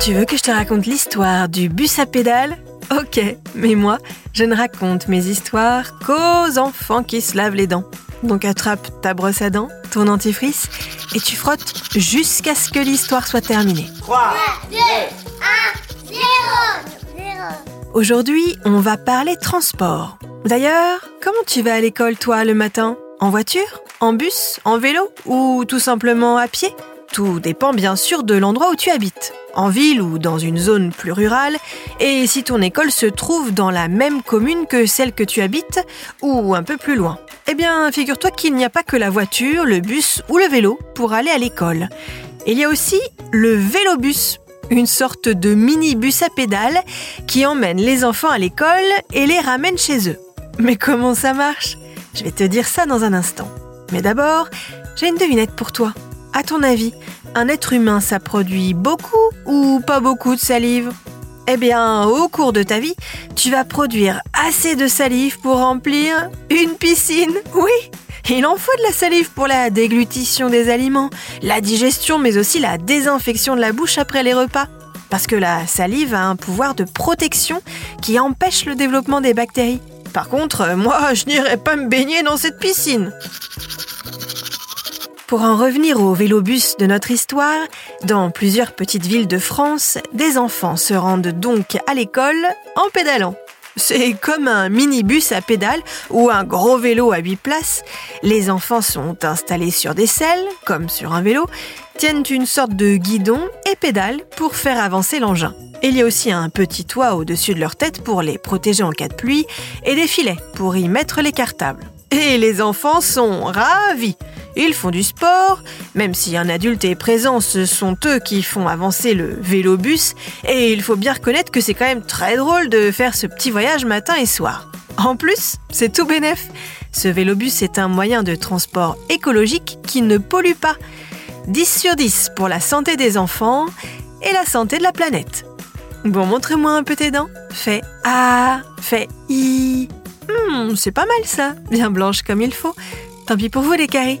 tu veux que je te raconte l'histoire du bus à pédales? Ok, mais moi, je ne raconte mes histoires qu'aux enfants qui se lavent les dents. Donc attrape ta brosse à dents, ton dentifrice, et tu frottes jusqu'à ce que l'histoire soit terminée. 3, 2, 1, 0, 0. Aujourd'hui, on va parler transport. D'ailleurs, comment tu vas à l'école toi le matin? En voiture? En bus? En vélo? Ou tout simplement à pied? Tout dépend bien sûr de l'endroit où tu habites. En ville ou dans une zone plus rurale, et si ton école se trouve dans la même commune que celle que tu habites, ou un peu plus loin. Eh bien, figure-toi qu'il n'y a pas que la voiture, le bus ou le vélo pour aller à l'école. Il y a aussi le vélobus, une sorte de mini-bus à pédales qui emmène les enfants à l'école et les ramène chez eux. Mais comment ça marche? Je vais te dire ça dans un instant. Mais d'abord, j'ai une devinette pour toi. À ton avis, un être humain, ça produit beaucoup ou pas beaucoup de salive? Eh bien, au cours de ta vie, tu vas produire assez de salive pour remplir une piscine. Oui, il en faut de la salive pour la déglutition des aliments, la digestion, mais aussi la désinfection de la bouche après les repas. Parce que la salive a un pouvoir de protection qui empêche le développement des bactéries. Par contre, moi, je n'irai pas me baigner dans cette piscine. Pour en revenir au vélobus de notre histoire, dans plusieurs petites villes de France, des enfants se rendent donc à l'école en pédalant. C'est comme un minibus à pédales ou un gros vélo à 8 places. Les enfants sont installés sur des selles, comme sur un vélo, tiennent une sorte de guidon et pédalent pour faire avancer l'engin. Il y a aussi un petit toit au-dessus de leur tête pour les protéger en cas de pluie et des filets pour y mettre les cartables. Et les enfants sont ravis. Ils font du sport, même si un adulte est présent, ce sont eux qui font avancer le vélobus, et il faut bien reconnaître que c'est quand même très drôle de faire ce petit voyage matin et soir. En plus, c'est tout bénef. Ce vélobus est un moyen de transport écologique qui ne pollue pas. 10 sur 10 pour la santé des enfants et la santé de la planète. Bon, montre-moi un peu tes dents. Fais A, fais I. Hmm, c'est pas mal ça, bien blanche comme il faut. Tant pis pour vous les caries.